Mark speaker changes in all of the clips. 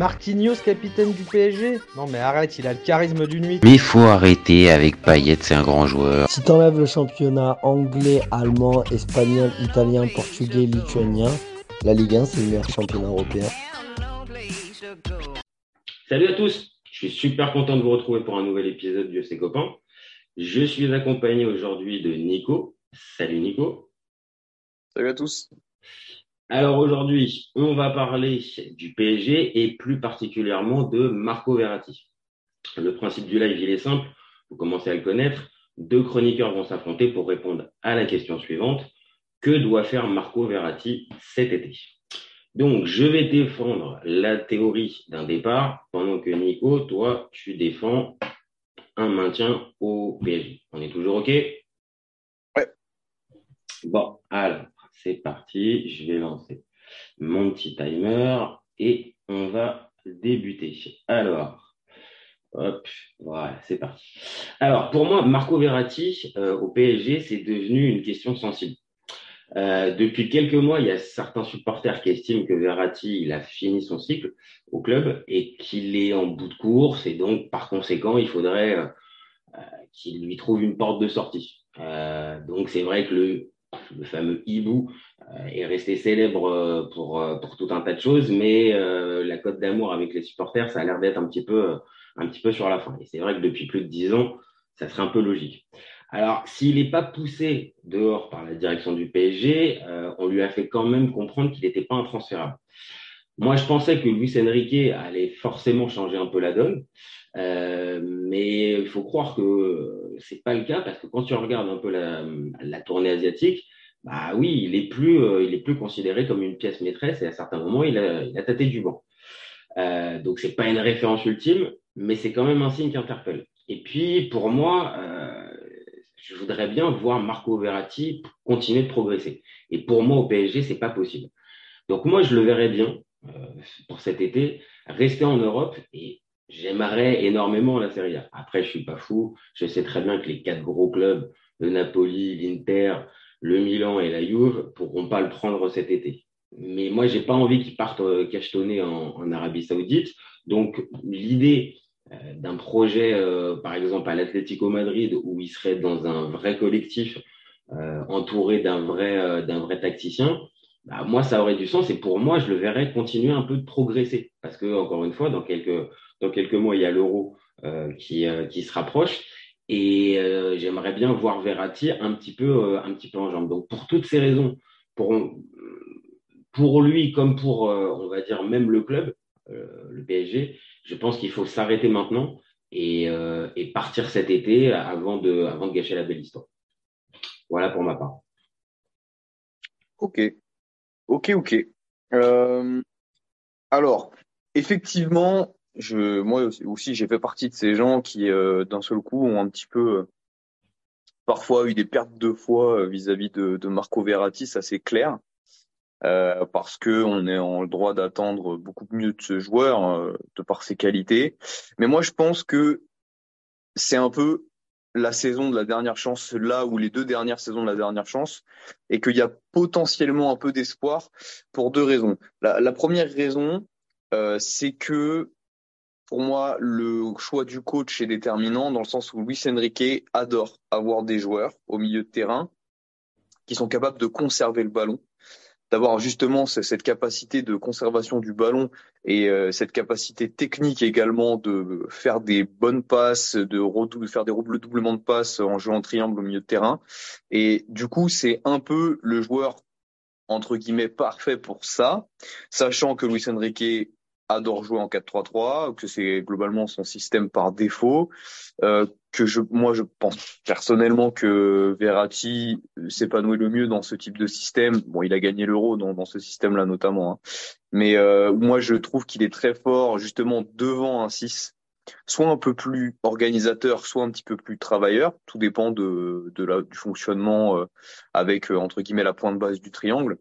Speaker 1: Marquinhos, capitaine du PSG Non mais arrête, il a le charisme d'une nuit.
Speaker 2: Mais faut arrêter avec Payet, c'est un grand joueur.
Speaker 3: Si t'enlèves le championnat anglais, allemand, espagnol, italien, portugais, lituanien, la Ligue 1 c'est le meilleur championnat européen.
Speaker 4: Salut à tous, je suis super content de vous retrouver pour un nouvel épisode de Ses copains. Je suis accompagné aujourd'hui de Nico. Salut Nico.
Speaker 5: Salut à tous.
Speaker 4: Alors aujourd'hui, on va parler du PSG et plus particulièrement de Marco Verratti. Le principe du live, il est simple, vous commencez à le connaître. Deux chroniqueurs vont s'affronter pour répondre à la question suivante. Que doit faire Marco Verratti cet été? Donc, je vais défendre la théorie d'un départ pendant que Nico, toi, tu défends un maintien au PSG. On est toujours OK?
Speaker 5: Ouais.
Speaker 4: Bon, alors, c'est parti. Je vais lancer mon petit timer et on va débuter. Alors, hop, voilà, c'est parti. Alors, pour moi, Marco Verratti euh, au PSG, c'est devenu une question sensible. Euh, depuis quelques mois, il y a certains supporters qui estiment que Verratti, il a fini son cycle au club et qu'il est en bout de course et donc, par conséquent, il faudrait euh, qu'il lui trouve une porte de sortie. donc, c'est vrai que le le fameux hibou euh, est resté célèbre euh, pour, euh, pour tout un tas de choses, mais la cote d'amour avec les supporters, ça a l'air d'être un petit peu un petit peu sur la fin. Et c'est vrai que depuis plus de dix ans, ça serait un peu logique. Alors, s'il n'est pas poussé dehors par la direction du PSG, on lui a fait quand même comprendre qu'il n'était pas intransférable. Moi, je pensais que Luis Enrique allait forcément changer un peu la donne, mais il faut croire que c'est pas le cas parce que quand tu regardes un peu la, la tournée asiatique, bah oui, il est plus, euh, il est plus considéré comme une pièce maîtresse et à certains moments, il a, il a tâté du banc. Euh, donc c'est pas une référence ultime, mais c'est quand même un signe qui interpelle. Et puis pour moi, euh, je voudrais bien voir Marco Verratti continuer de progresser. Et pour moi au PSG, c'est pas possible. Donc moi, je le verrais bien euh, pour cet été rester en Europe et j'aimerais énormément la Serie A. Après, je suis pas fou. Je sais très bien que les quatre gros clubs, le Napoli, l'Inter, le Milan et la Juve pourront pas le prendre cet été. Mais moi, j'ai pas envie qu'il parte euh, cachetonner en, Arabie Saoudite. Donc, l'idée euh, d'un projet, euh, par exemple, à l'Atlético Madrid, où il serait dans un vrai collectif, entouré d'un vrai, d'un vrai tacticien, bah, moi, ça aurait du sens. Et pour moi, je le verrais continuer un peu de progresser. Parce que, encore une fois, dans quelques, mois, il y a l'euro qui, qui se rapproche. Et euh, j'aimerais bien voir Verratti un petit peu, euh, en jambe. Donc pour toutes ces raisons, pour, lui comme pour, euh, on va dire même le club, le PSG, je pense qu'il faut s'arrêter maintenant et, partir cet été avant de gâcher la belle histoire. Voilà pour ma part.
Speaker 5: Ok, ok, ok. alors, effectivement, je, moi aussi, j'ai fait partie de ces gens qui, euh, d'un seul coup, ont un petit peu euh, parfois eu des pertes de foi euh, vis-à-vis de, de, Marco Verratti, ça c'est clair, euh, parce que on est en droit d'attendre beaucoup mieux de ce joueur de par ses qualités. Mais moi, je pense que c'est un peu la saison de la dernière chance, là où les deux dernières saisons de la dernière chance, et qu'il y a potentiellement un peu d'espoir pour deux raisons. La, la première raison, euh, c'est que pour moi, le choix du coach est déterminant dans le sens où Luis Enrique adore avoir des joueurs au milieu de terrain qui sont capables de conserver le ballon, d'avoir justement cette capacité de conservation du ballon et euh, cette capacité technique également de faire des bonnes passes, de, faire des doublements de passes en jouant en triangle au milieu de terrain. Et du coup, c'est un peu le joueur entre guillemets parfait pour ça, sachant que Luis Enrique adore jouer en 4-3-3, que c'est globalement son système par défaut, euh, que je, moi je pense personnellement que Verratti s'épanouit le mieux dans ce type de système. Bon, il a gagné l'Euro dans, dans, ce système-là notamment, hein. mais euh, moi je trouve qu'il est très fort justement devant un 6, soit un peu plus organisateur, soit un petit peu plus travailleur. Tout dépend de, de la, du fonctionnement euh, avec euh, entre guillemets la pointe basse du triangle,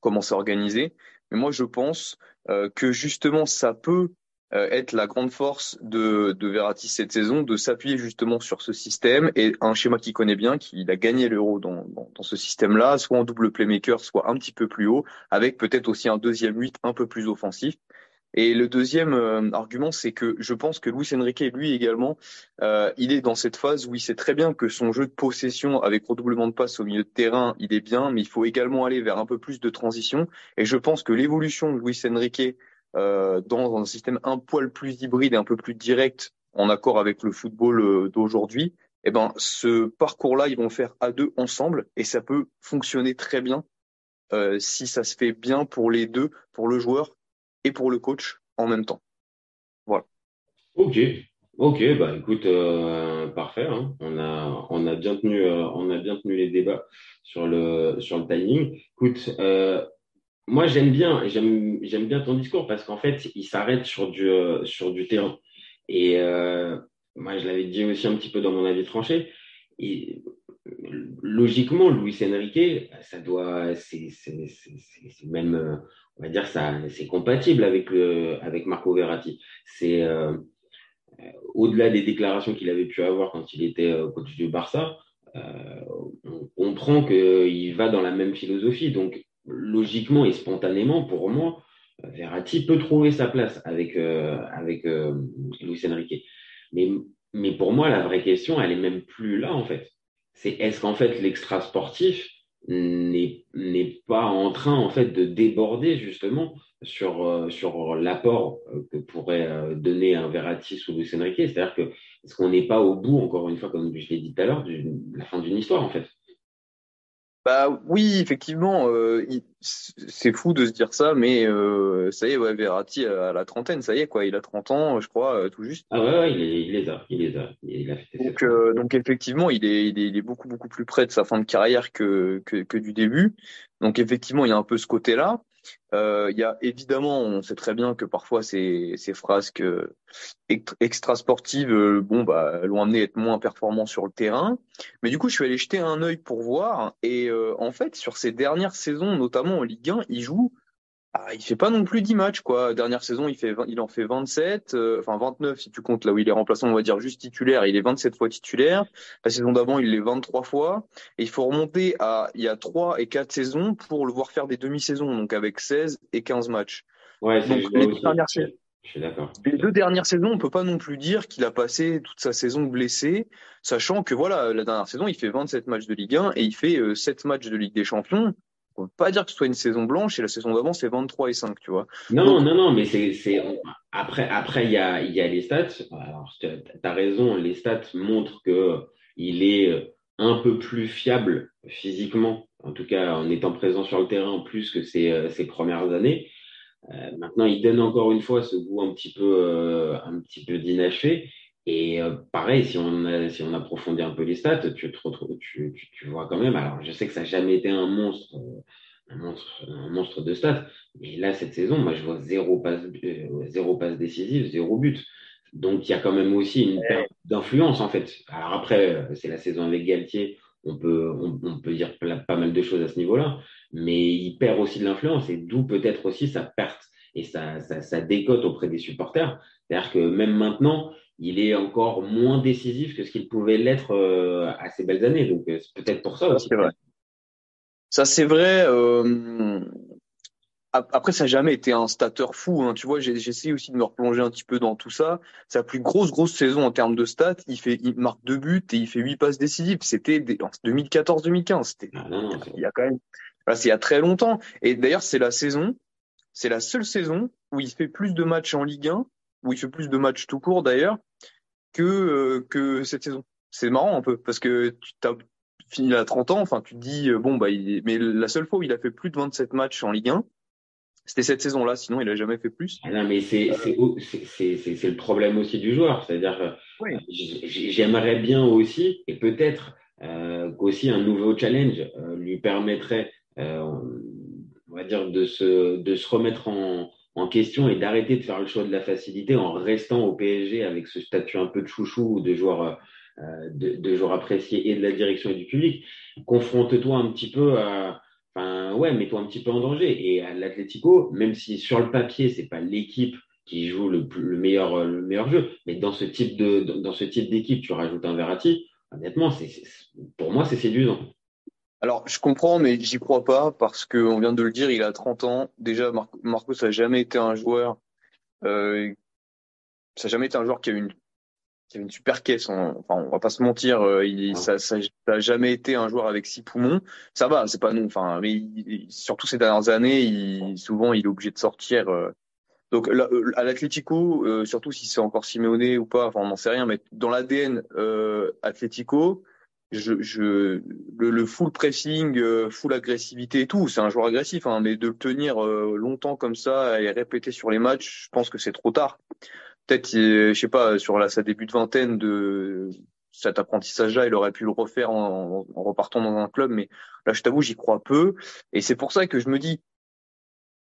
Speaker 5: comment c'est organisé. Mais moi je pense que justement ça peut euh, être la grande force de, de Verratti cette saison, de s'appuyer justement sur ce système et un schéma qu'il connaît bien, qu'il a gagné l'euro dans, dans, dans, ce système-là, soit en double playmaker, soit un petit peu plus haut, avec peut-être aussi un deuxième 8 un peu plus offensif. Et le deuxième euh, argument, c'est que je pense que Luis Enrique, lui également, euh, il est dans cette phase où il sait très bien que son jeu de possession avec redoublement de passes au milieu de terrain, il est bien, mais il faut également aller vers un peu plus de transition. Et je pense que l'évolution de Luis Enrique euh, dans un système un poil plus hybride et un peu plus direct, en accord avec le football d'aujourd'hui, eh ben, ce parcours-là, ils vont faire à deux ensemble et ça peut fonctionner très bien si ça se fait bien pour les deux, pour le joueur et pour le coach en même temps. Voilà.
Speaker 4: Ok, ok, bah écoute, euh, parfait. Hein. On a on a bien tenu euh, on a bien tenu les débats sur le sur le timing. Écoute, euh, moi j'aime bien j'aime j'aime bien ton discours parce qu'en fait il s'arrête sur du sur du terrain et moi je l'avais dit aussi un petit peu dans mon avis tranché. Logiquement, Luis Enrique, ça doit, c'est même, on va dire ça, c'est compatible avec le, avec Marco Verratti. C'est euh, au-delà des déclarations qu'il avait pu avoir quand il était euh, coach du Barça, euh, on comprend qu'il va dans la même philosophie. Donc, logiquement et spontanément, pour moi, Verratti peut trouver sa place avec euh, avec euh, Luis Enrique. Mais mais pour moi, la vraie question, elle est même plus là en fait c'est est-ce qu'en fait l'extra sportif n'est pas en train en fait de déborder justement sur euh, sur l'apport euh, que pourrait euh, donner un Verratti ou Luis Enrique? C'est-à-dire que est-ce qu'on n'est pas au bout encore une fois comme je l'ai dit tout à l'heure de la fin d'une histoire en fait?
Speaker 5: Bah oui, effectivement, euh, c'est fou de se dire ça, mais euh, ça y est, ouais, Verratti à la trentaine, ça y est, quoi, il a 30 ans, je crois, euh, tout juste.
Speaker 4: Ah ouais, ouais il, est, il les a, il les a, il a fait
Speaker 5: donc, euh, donc effectivement, il est, il est, il est beaucoup, beaucoup plus près de sa fin de carrière que, que, que du début. Donc effectivement, il y a un peu ce côté-là. Euh, il y a évidemment, on sait très bien que parfois ces, ces frasques extra sportives, euh, bon bah, l'ont amené à être moins performant sur le terrain. Mais du coup, je suis allé jeter un œil pour voir. Et euh, en fait, sur ces dernières saisons, notamment en Ligue 1, il joue ah, il fait pas non plus 10 matchs, quoi. Dernière saison, il fait, il en fait 27, euh, enfin 29 si tu comptes là où il est remplaçant, on va dire juste titulaire. Il est 27 fois titulaire. La saison d'avant, il l'est 23 fois. Et il faut remonter à il y a 3 et 4 saisons pour le voir faire des demi-saisons, donc avec 16 et 15 matchs.
Speaker 4: Ouais,
Speaker 5: donc, les, deux dernières,
Speaker 4: je suis d'accord.
Speaker 5: Les deux dernières saisons, on peut pas non plus dire qu'il a passé toute sa saison blessé, sachant que voilà, la dernière saison, il fait 27 matchs de Ligue 1 et il fait euh, 7 matchs de Ligue des Champions on peut pas dire que ce soit une saison blanche et la saison d'avant c'est 23 et 5, tu vois.
Speaker 4: Non, Donc, non, non, mais c'est, après, après, il y a, y a les stats. Alors, t'as raison, les stats montrent que il est un peu plus fiable physiquement, en tout cas en étant présent sur le terrain plus que ses, ses premières années. Euh, maintenant, il donne encore une fois ce goût un petit peu, euh, un petit peu d'inachevé. Et euh, pareil, si on, a, si on approfondit un peu les stats, tu, te retrouves, tu, tu, tu vois quand même. Alors, je sais que ça n'a jamais été un monstre, un monstre, un monstre de stats, mais là cette saison, moi je vois zéro passe, euh, zéro passe décisive, zéro but. Donc il y a quand même aussi une perte d'influence en fait. Alors après, c'est la saison avec Galtier, on peut, on, on peut dire pas mal de choses à ce niveau-là, mais il perd aussi de l'influence et d'où peut-être aussi sa perte et sa, sa, sa décote auprès des supporters. C'est-à-dire que même maintenant, il est encore moins décisif que ce qu'il pouvait l'être euh, à ses belles années. Donc euh, c'est peut-être pour ça aussi.
Speaker 5: C'est vrai. Ça c'est vrai. Euh... Après, ça n'a jamais été un stateur fou. Hein. Tu vois, j'essaie aussi de me replonger un petit peu dans tout ça. Sa plus grosse, grosse saison en termes de stats, il fait, il marque deux buts et il fait huit passes décisives. C'était 2014-2015. C'était
Speaker 4: ah
Speaker 5: il y a quand même, c'est il y a très longtemps. Et d'ailleurs, c'est la saison, c'est la seule saison où il fait plus de matchs en Ligue 1, où il fait plus de matchs tout court d'ailleurs, que euh, que cette saison. C'est marrant un peu parce que tu as fini à 30 ans. Enfin, tu te dis bon bah, il... mais la seule fois où il a fait plus de 27 matchs en Ligue 1 c'était cette saison-là, sinon il a jamais fait plus.
Speaker 4: Ah non, mais c'est euh... c'est le problème aussi du joueur, c'est-à-dire oui. j'aimerais bien aussi, et peut-être euh, qu'aussi un nouveau challenge euh, lui permettrait, euh, on va dire, de se de se remettre en, en question et d'arrêter de faire le choix de la facilité en restant au PSG avec ce statut un peu de chouchou ou de joueur euh, de, joueur apprécié et de la direction et du public. Confronte-toi un petit peu à Enfin, ouais, mets-toi un petit peu en danger. Et à l'Atlético, même si sur le papier, c'est pas l'équipe qui joue le, le meilleur jeu, mais dans ce type de, dans ce type d'équipe, tu rajoutes un Verratti. Honnêtement, c'est, pour moi, c'est séduisant.
Speaker 5: Alors, je comprends, mais j'y crois pas parce que on vient de le dire, il a 30 ans. Déjà, Mar Marcos n'a jamais été un joueur Euh, ça n'a jamais été un joueur qui a une qui avait une super caisse. Enfin, on va pas se mentir, euh, il, ça, ça, ça jamais été un joueur avec six poumons. Ça va, c'est pas nous. Enfin, mais surtout ces dernières années, il, souvent il est obligé de sortir. Euh. donc là, euh, à l'Atlético, euh, surtout si c'est encore Simeone ou pas, enfin on n'en sait rien, mais dans l'ADN euh, Atlético, je, je, le, le full pressing, full agressivité et tout, c'est un joueur agressif, hein, mais de le tenir longtemps comme ça et répéter sur les matchs, je pense que c'est trop tard peut-être, je sais pas, sur la, sa début de vingtaine de cet apprentissage-là, il aurait pu le refaire en, en repartant dans un club, mais là, je t'avoue, j'y crois peu. Et c'est pour ça que je me dis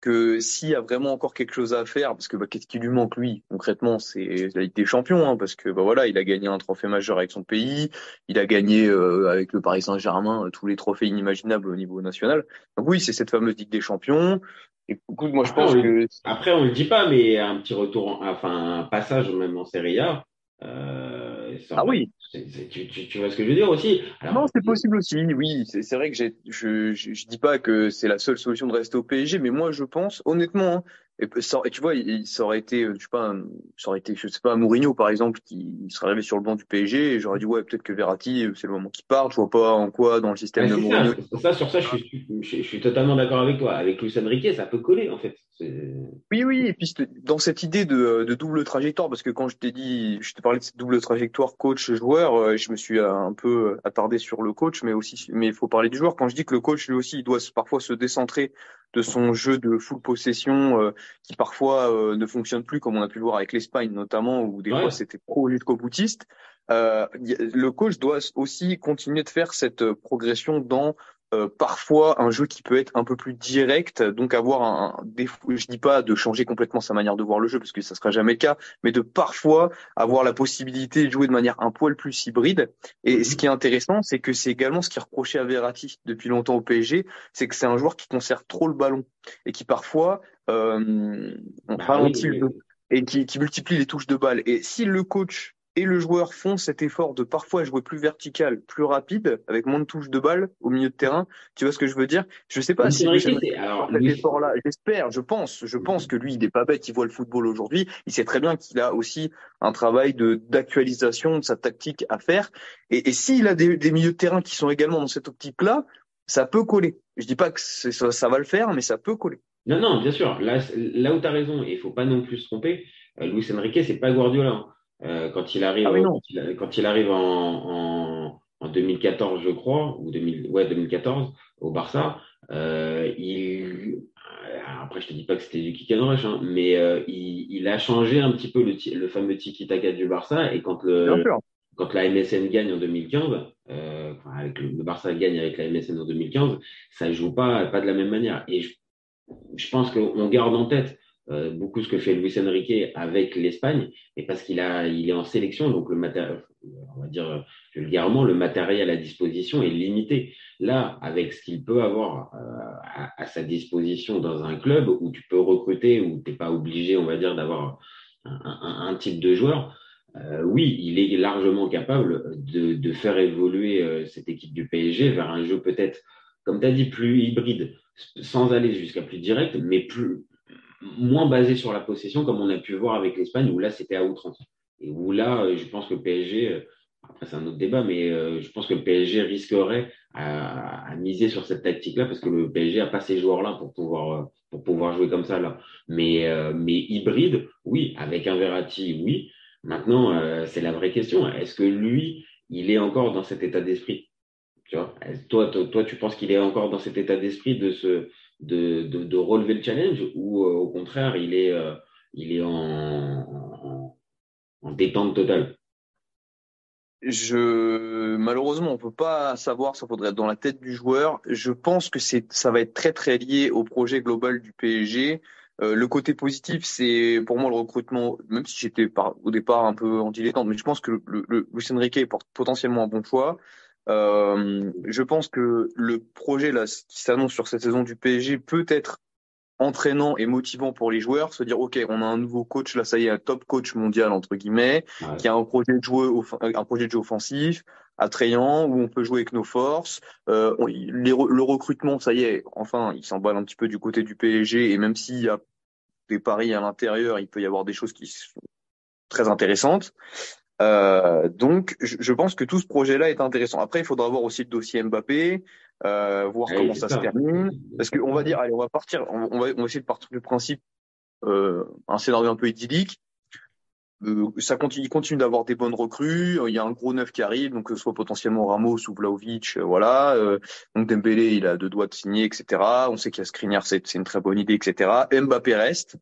Speaker 5: que s'il y a vraiment encore quelque chose à faire, parce que bah, qu'est-ce qui lui manque lui concrètement, c'est la Ligue des Champions, hein, parce que bah voilà, il a gagné un trophée majeur avec son pays, il a gagné euh, avec le Paris Saint-Germain tous les trophées inimaginables au niveau national. Donc oui, c'est cette fameuse Ligue des Champions. Écoute, moi je pense que
Speaker 4: après on le dit pas, mais un petit retour, enfin un passage même en Serie A. Euh,
Speaker 5: ah oui.
Speaker 4: Tu, vois ce que je veux dire aussi?
Speaker 5: Non, c'est possible aussi. Oui, c'est vrai que je, je, je dis pas que c'est la seule solution de rester au PSG, mais moi je pense honnêtement, hein, et, ça, et tu vois, il, ça aurait été, je sais pas, ça aurait été, je sais pas, Mourinho par exemple, qui serait arrivé sur le banc du PSG, et j'aurais dit ouais, peut-être que Verratti, c'est le moment qu'il part. Je vois pas en quoi dans le système de Mourinho.
Speaker 4: Ça, sur ça, je suis, je, je suis totalement d'accord avec toi. Avec Luis Enrique, ça peut coller en fait.
Speaker 5: Oui, oui, et puis dans cette idée de, de double trajectoire, parce que quand je t'ai dit, je te parlais de cette double trajectoire coach-joueur, euh, je me suis un peu attardé sur le coach, mais aussi, mais il faut parler du joueur. Quand je dis que le coach lui aussi, il doit parfois se décentrer de son jeu de full possession euh, qui parfois euh, ne fonctionne plus comme on a pu le voir avec l'Espagne notamment où des fois c'était pro jusqu'au boutiste. Euh, le coach doit aussi continuer de faire cette progression dans euh, parfois un jeu qui peut être un peu plus direct, donc avoir un, défaut. Je dis pas de changer complètement sa manière de voir le jeu parce que ça sera jamais le cas, mais de parfois avoir la possibilité de jouer de manière un poil plus hybride. Et ce qui est intéressant, c'est que c'est également ce qui est reproché à Verratti depuis longtemps au PSG, c'est que c'est un joueur qui conserve trop le ballon et qui parfois euh, bah ralentit le et qui, qui multiplie les touches de balle. Et si le coach et le joueur font cet effort de parfois jouer plus vertical, plus rapide, avec moins de touches de balle au milieu de terrain. Tu vois ce que je veux dire? Je sais pas si alors, cet effort-là. J'espère, je pense, je pense que lui, il n'est pas bête. Il voit le football aujourd'hui. Il sait très bien qu'il a aussi un travail de d'actualisation de sa tactique à faire. Et, et s'il a des, des milieux de terrain qui sont également dans cette optique-là, ça peut coller. Je dis pas que ça, ça, va le faire, mais ça peut coller.
Speaker 4: Non, non, bien sûr. Là, là où tu as raison, il faut pas non plus se tromper. Euh, Luis Enrique, c'est pas Guardiola. Euh, quand il arrive, ah quand, il, arrive en, en, en, 2014, je crois, ou 2000, ouais, 2014, au Barça, euh, il, après je te dis pas que c'était du kick and rush, hein, mais euh, il, il, a changé un petit peu le, le fameux tiki-taka du Barça, et quand le, quand la MSN gagne en 2015, euh, avec le, le, Barça gagne avec la MSN en 2015, ça joue pas, pas de la même manière. Et je, je pense qu'on garde en tête euh, beaucoup ce que fait Luis Enrique avec l'Espagne, et parce qu'il a, il est en sélection, donc le matériel, on va dire vulgairement, le matériel à disposition est limité. Là, avec ce qu'il peut avoir euh, à, sa disposition dans un club où tu peux recruter, où t'es pas obligé, on va dire, d'avoir un, type de joueur. Euh, oui, il est largement capable de, de faire évoluer euh, cette équipe du PSG vers un jeu peut-être, comme tu as dit, plus hybride, sans aller jusqu'à plus direct, mais plus, moins basé sur la possession, comme on a pu voir avec l'Espagne, où là, c'était à outrance. Et où là, euh, je pense que le PSG, euh, après c'est un autre débat, mais euh, je pense que le PSG risquerait à, à miser sur cette tactique-là, parce que le PSG a pas ces joueurs-là pour pouvoir, pour pouvoir jouer comme ça là. Mais, mais hybride, oui, avec un Verratti, oui. Maintenant, c'est la vraie question. Est-ce que lui, il est encore dans cet état d'esprit? Tu vois? Toi, toi, toi, tu penses qu'il est encore dans cet état d'esprit de se, de, de, de, relever le challenge ou euh, au contraire il est, euh, il est en, en, en, détente totale?
Speaker 5: Je malheureusement on peut pas savoir ça faudrait être dans la tête du joueur. Je pense que c'est ça va être très très lié au projet global du PSG euh, le côté positif, c'est pour moi le recrutement, même si j'étais au départ un peu anti-détente, mais je pense que le, le, est potentiellement un bon choix. Euh, je pense que le projet là qui s'annonce sur cette saison du PSG peut être entraînant et motivant pour les joueurs, se dire ok, on a un nouveau coach là, ça y est, un top coach mondial entre guillemets, ouais. qui a un projet de jeu, un projet de jeu offensif, attrayant où on peut jouer avec nos forces. Euh, les, le recrutement, ça y est, enfin, il s'emballe un petit peu du côté du PSG et même s'il y a des paris à l'intérieur, il peut y avoir des choses qui sont très intéressantes. Euh, donc, je, je pense que tout ce projet-là est intéressant. Après, il faudra voir aussi le dossier Mbappé, euh, voir comment ça, se termine. Parce qu'on va dire, allez, on va partir, on, on va, on va essayer de partir du principe, euh, un scénario un peu idyllique. Euh, ça continue, il continue d'avoir des bonnes recrues. Il y a un gros neuf qui arrive, donc que ce soit potentiellement Ramos ou Vlaovic, euh, voilà. Euh, donc Dembélé, il a deux doigts de signer, etc. On sait qu'il y a Skriniar, c'est c'est une très bonne idée, etc. Mbappé reste.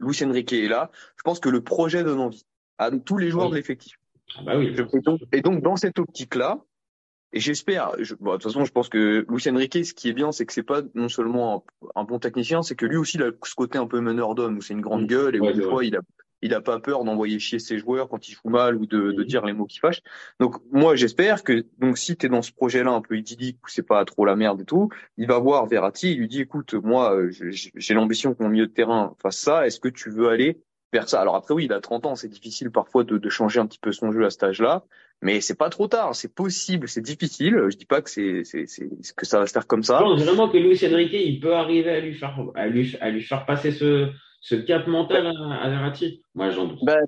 Speaker 5: Luis Enrique est là. Je pense que le projet donne envie à tous les joueurs
Speaker 4: Oui.
Speaker 5: de l'effectif.
Speaker 4: Ah bah oui.
Speaker 5: Et donc, et donc dans cette optique-là, et j'espère, je, bon, de toute façon, je pense que Luis Enrique, ce qui est bien, c'est que c'est pas non seulement un, un bon technicien, c'est que lui aussi, il a ce côté un peu meneur d'homme, où c'est une grande
Speaker 4: Mhm.
Speaker 5: gueule, et où
Speaker 4: Ouais,
Speaker 5: des fois, il a, il a pas peur d'envoyer chier ses joueurs quand ils jouent mal ou de, de
Speaker 4: Mhm.
Speaker 5: dire les mots qui fâchent. Donc, moi, j'espère que, donc, si t'es dans ce projet-là un peu idyllique, où c'est pas trop la merde et tout, il va voir Verratti, il lui dit, écoute, moi, j'ai j'ai l'ambition que mon milieu de terrain fasse ça, est-ce que tu veux aller vers ça? Alors après, oui, il a 30 ans, c'est difficile parfois de, de changer un petit peu son jeu à cet âge-là. Mais c'est pas trop tard, c'est possible, c'est difficile. Je dis pas que c'est c'est c'est que ça va se faire comme
Speaker 4: Je
Speaker 5: ça.
Speaker 4: pense vraiment que Luis Enrique, il peut arriver à lui faire, à lui, à lui faire passer ce, ce cap mental à, à Verratti. Moi, j'en doute.
Speaker 5: Ben,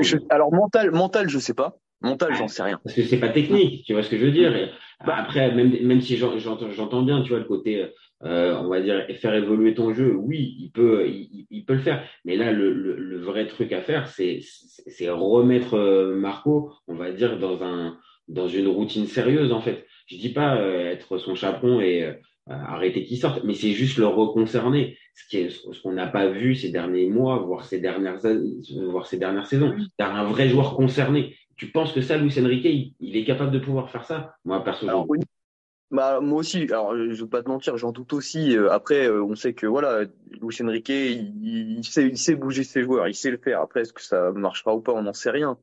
Speaker 5: je-
Speaker 4: doute.
Speaker 5: alors mental, mental, je sais pas. Mental, j'en sais rien.
Speaker 4: Parce que c'est pas technique, tu vois ce que je veux dire. Et
Speaker 5: Bah.
Speaker 4: après, même, même si j'en- j'entends j'entends bien, tu vois, le côté, euh, on va dire, faire évoluer ton jeu, oui, il peut, il, il peut le faire. Mais là, le, le, le vrai truc à faire, c'est c'est c'est remettre euh, Marco, on va dire, dans un dans une routine sérieuse, en fait. Je dis pas euh, être son chaperon et euh, arrêter qu'il sorte, mais c'est juste le reconcerner. Ce qui est ce qu'on n'a pas vu ces derniers mois, voire ces dernières voire ces dernières saisons. T'as un vrai joueur concerné. Tu penses que ça, Luis Enrique, il, il est capable de pouvoir faire ça? Moi, perso, je-
Speaker 5: Alors, oui. Bah, moi aussi, alors je vais pas te mentir, j'en doute aussi. Euh, Après, euh, on sait que voilà, Luis Enrique, il, il sait, il sait bouger ses joueurs, il sait le faire. Après, est-ce que ça marchera ou pas, on n'en sait rien.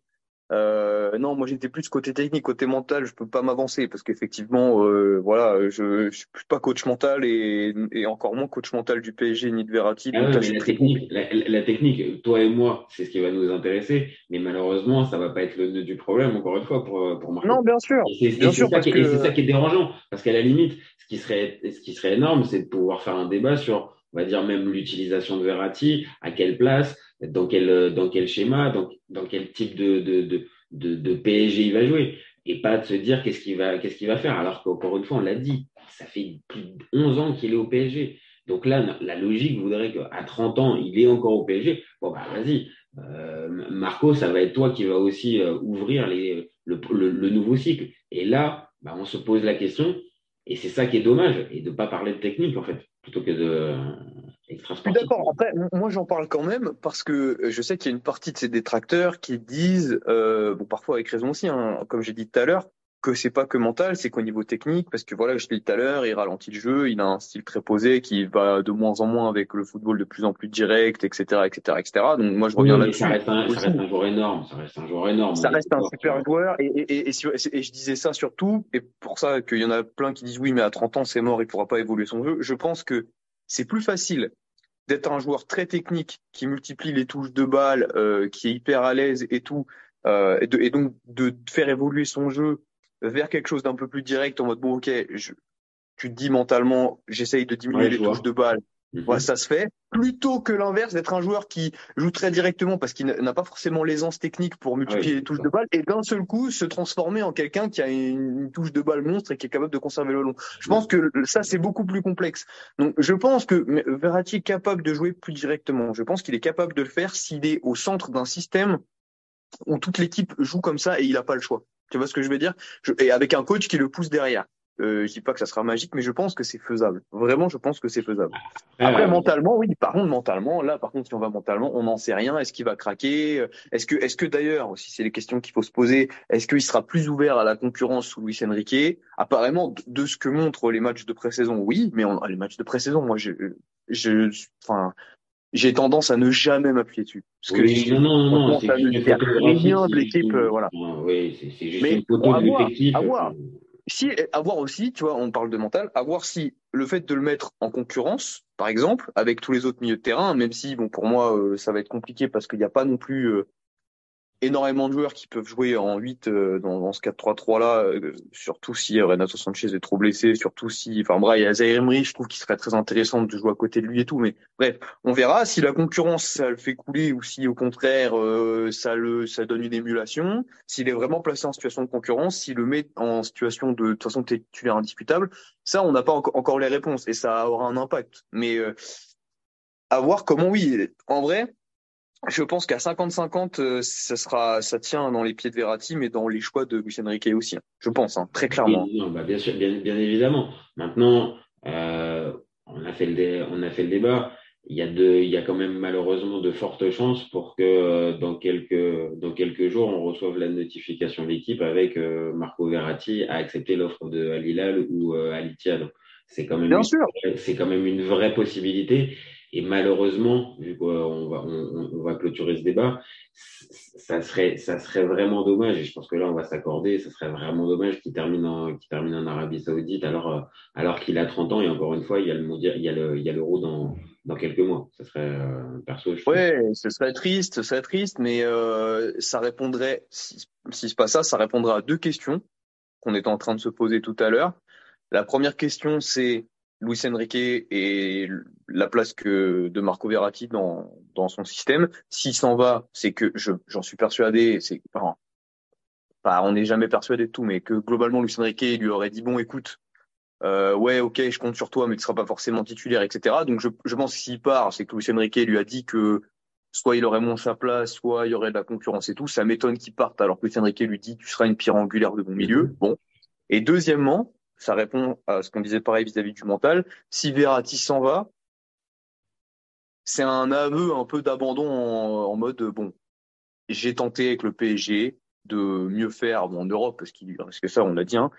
Speaker 5: Euh, non, moi j'étais plus côté technique, côté mental, je peux pas m'avancer parce qu'effectivement, euh, voilà, je, je suis pas coach mental et, et encore moins coach mental du PSG ni de Verratti.
Speaker 4: Ah
Speaker 5: donc
Speaker 4: ouais,
Speaker 5: là,
Speaker 4: la technique, la, la- la technique, toi et moi, c'est ce qui va nous intéresser, mais malheureusement, ça va pas être le nœud du problème, encore une fois, pour, pour Marco.
Speaker 5: Non, bien sûr.
Speaker 4: Et c'est- ça
Speaker 5: que-
Speaker 4: ça qui est dérangeant, parce qu'à la limite, ce qui serait, ce qui serait énorme, c'est de pouvoir faire un débat sur, on va dire même l'utilisation de Verratti, à quelle place, dans quel, dans quel schéma, dans, dans quel type de, de, de, de, PSG il va jouer, et pas de se dire qu'est-ce qu'il va, qu'est-ce qu'il va faire, alors qu'encore une fois, on l'a dit, ça fait plus de 11 ans qu'il est au PSG. Donc là, la logique voudrait qu'à 30 ans, il est encore au PSG. Bon, bah, vas-y. Euh, Marco, ça va être toi qui va aussi euh, ouvrir les, le, le, nouveau cycle. Et là, bah, on se pose la question, et c'est ça qui est dommage, et de pas parler de technique, en fait, plutôt que de
Speaker 5: Je suis d'accord. Après, moi, j'en parle quand même parce que euh, je sais qu'il y a une partie de ces détracteurs qui disent, euh, bon, parfois avec raison aussi, hein, comme j'ai dit tout à l'heure, que c'est pas que mental, c'est qu'au niveau technique, parce que voilà, je l'ai dit tout à l'heure, il ralentit le jeu, il a un style très posé qui va de moins en moins avec le football de plus en plus direct, etc., etc., etc. Donc moi, je reviens là-dessus.
Speaker 4: ça reste, un, ça
Speaker 5: aussi.
Speaker 4: reste un joueur énorme, ça reste un joueur énorme.
Speaker 5: Ça reste un super joueur et, et je disais ça surtout, et pour ça qu'il y en a plein qui disent oui, mais à 30 ans c'est mort, il pourra pas évoluer son jeu. Je pense que c'est plus facile d'être un joueur très technique qui multiplie les touches de balle, euh, qui est hyper à l'aise et tout, euh, et, de- et donc de faire évoluer son jeu vers quelque chose d'un peu plus direct en mode bon ok, je, tu te dis mentalement j'essaye de diminuer
Speaker 4: Ouais,
Speaker 5: les touches de balle,
Speaker 4: Mhm.
Speaker 5: voilà, ça se fait. Plutôt que l'inverse, d'être un joueur qui joue très directement parce qu'il n'a pas forcément l'aisance technique pour multiplier
Speaker 4: Ouais,
Speaker 5: les touches de balle et d'un seul coup se transformer en quelqu'un qui a une, touche de balle monstre et qui est capable de conserver le long. Je pense que ça, c'est beaucoup plus complexe. Donc, je pense que Verratti est capable de jouer plus directement. Je pense qu'il est capable de le faire s'il est au centre d'un système où toute l'équipe joue comme ça et il n'a pas le choix. Tu vois ce que je veux dire? Je, Et avec un coach qui le pousse derrière. Euh, je dis pas que ça sera magique, mais je pense que c'est faisable. Vraiment, je pense que c'est faisable. Après,
Speaker 4: Euh,
Speaker 5: mentalement, oui. Par contre, mentalement, là, par contre, si on va mentalement, on n'en sait rien. Est-ce qu'il va craquer? Est-ce que, est-ce que d'ailleurs, si c'est les questions qu'il faut se poser, est-ce qu'il sera plus ouvert à la concurrence sous Luis Enrique? Apparemment, de- ce que montrent les matchs de pré-saison, oui. Mais on, les matchs de pré-saison, moi, je, je, enfin, j'ai tendance à ne jamais m'appuyer dessus. Parce que
Speaker 4: oui, non, non, non,
Speaker 5: franchement,
Speaker 4: c'est
Speaker 5: rien de
Speaker 4: qui-
Speaker 5: l'équipe,
Speaker 4: qui-
Speaker 5: euh, voilà.
Speaker 4: Ah, Oui, c'est c'est juste
Speaker 5: Mais
Speaker 4: une photo
Speaker 5: à
Speaker 4: de
Speaker 5: voir,
Speaker 4: l'effectif.
Speaker 5: à voir. Si à voir aussi, tu vois, on parle de mental, à voir si le fait de le mettre en concurrence, par exemple, avec tous les autres milieux de terrain, même si bon pour moi euh, ça va être compliqué parce qu'il n'y a pas non plus euh, énormément de joueurs qui peuvent jouer en 8 euh, dans, dans, ce 4-3-3 là, euh, surtout si euh, Renato Sanchez est trop blessé, surtout si, enfin bref, il y a Zaire Emery, je trouve qu'il serait très intéressant de jouer à côté de lui et tout, mais bref, on verra si la concurrence ça le fait couler ou si au contraire ça le ça donne une émulation, s'il est vraiment placé en situation de concurrence, s'il le met en situation de de toute façon titulaire indiscutable, ça on n'a pas encore les réponses et ça aura un impact, mais à voir comment oui, en vrai je pense qu'à 50-50, euh, ça sera, ça tient dans les pieds de Verratti, mais dans les choix de Luis Enrique aussi. Hein. Je pense, hein, très clairement.
Speaker 4: non, bah bien sûr, bien, bien évidemment. Maintenant, euh, on a fait le, on a fait le débat. Il y a de, il y a quand même malheureusement de fortes chances pour que euh, dans quelques, dans quelques jours, on reçoive la notification de l'équipe avec euh, Marco Verratti à accepter l'offre de Al Hilal ou Al Ittihad. C'est quand même, c'est quand même une vraie possibilité. Et malheureusement, vu qu'on va, on, on, va clôturer ce débat, ça serait, ça serait vraiment dommage, et je pense que là on va s'accorder, ça serait vraiment dommage qu'il termine en, qu'il termine en Arabie Saoudite alors, euh, alors qu'il a 30 ans, et encore une fois, il y a le mondial, il y a le, il y a l'euro dans, dans quelques mois. Ça serait, euh, perso, je
Speaker 5: Ouais, ce serait triste, ce serait triste, mais euh, ça répondrait, si, si c'est pas ça, ça répondrait à deux questions qu'on était en train de se poser tout à l'heure. La première question, c'est Luis Enrique et la place que de Marco Verratti dans, dans son système. S'il s'en va, c'est que j'en suis persuadé, c'est enfin, on n'est jamais persuadé de tout, mais que globalement Luis Enrique lui aurait dit bon, écoute, euh, ouais, ok, je compte sur toi, mais tu seras pas forcément titulaire, etc. Donc je, je pense que s'il part, c'est que Luis Enrique lui a dit que soit il aurait moins sa place, soit il y aurait de la concurrence et tout. Ça m'étonne qu'il parte alors que Luis Enrique lui dit tu seras une pierre angulaire de bon milieu. Bon. Et deuxièmement, ça répond à ce qu'on disait pareil vis-à-vis du mental. Si Verratti s'en va, c'est un aveu un peu d'abandon en, mode bon, j'ai tenté avec le PSG de mieux faire en Europe parce, qu'il, parce que ça on l'a dit, hein,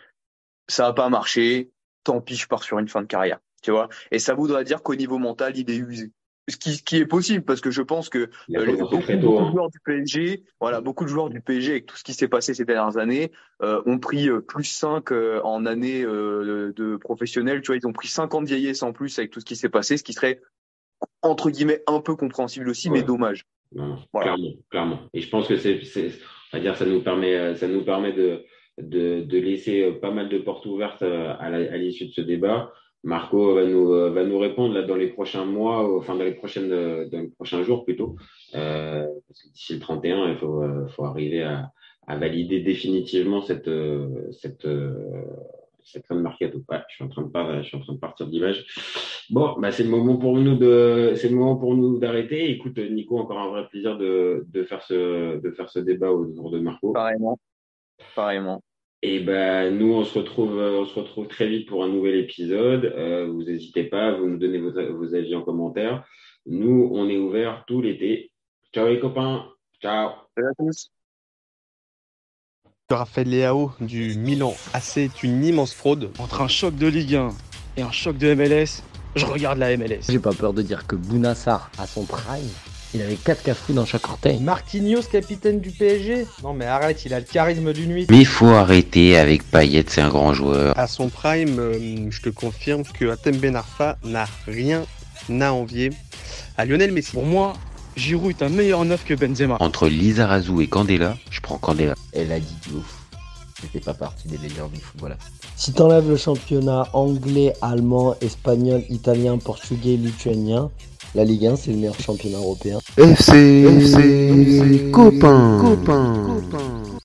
Speaker 5: ça n'a pas marché. Tant pis, je pars sur une fin de carrière. Tu vois Et ça voudrait dire qu'au niveau mental, il est usé ce qui, qui, est possible parce que je pense que euh, beaucoup, de hein. joueurs du PSG, voilà, beaucoup de joueurs du PSG avec tout ce qui s'est passé ces dernières années euh, ont pris euh, plus 5 euh, en année de professionnels. Tu vois, ils ont pris 50 vieillesse en plus avec tout ce qui s'est passé, ce qui serait entre guillemets un peu compréhensible aussi, mais dommage.
Speaker 4: Non, voilà. Clairement, clairement. Et je pense que c'est, on va dire, ça nous permet, ça nous permet de, de, de laisser pas mal de portes ouvertes à l'issue de ce débat. Marco va nous, euh, va nous répondre là, dans les prochains mois, enfin dans les, prochaines, euh, dans les prochains jours plutôt. Euh, parce que d'ici le 31, il faut, euh, faut arriver à, à valider définitivement cette, cette, cette fin de mercato. Ouais, je suis en train de, pas, je suis en train de partir d'image. Bon, bah, c'est le moment pour nous de, c'est le moment pour nous d'arrêter. Écoute, Nico, encore un vrai plaisir de, de faire ce, de faire ce débat autour de Marco.
Speaker 5: Pareillement. Pareillement.
Speaker 4: Et ben nous on se retrouve euh, on se retrouve très vite pour un nouvel épisode. Euh, vous n'hésitez pas, vous nous donnez vos, vos, avis en commentaire. Nous on est ouvert tout l'été. Ciao les copains. Ciao.
Speaker 5: Salut à tous.
Speaker 6: Raphaël Leao du Milan AC est une immense fraude.
Speaker 7: Entre un choc de Ligue 1 et un choc de MLS, je regarde la MLS.
Speaker 3: J'ai pas peur de dire que Bounassar a son prime il avait 4 cafous dans chaque orteil.
Speaker 1: Marquinhos, capitaine du PSG Non mais arrête, il a le charisme d'une nuit.
Speaker 2: Mais il faut arrêter avec Payet, c'est un grand joueur.
Speaker 6: À son prime, euh, je te confirme que Atem Ben Arfa n'a rien à envier à Lionel Messi.
Speaker 7: Pour moi, Giroud est un meilleur neuf que Benzema.
Speaker 2: Entre Lizarazu et Candela, je prends Candela.
Speaker 3: Elle a dit du ouf. C'était pas partie des légendes du football. Si t'enlèves le championnat anglais, allemand, espagnol, italien, portugais, lituanien, la Ligue 1, c'est le meilleur championnat européen.
Speaker 2: FC, FC, copain, copain. copain.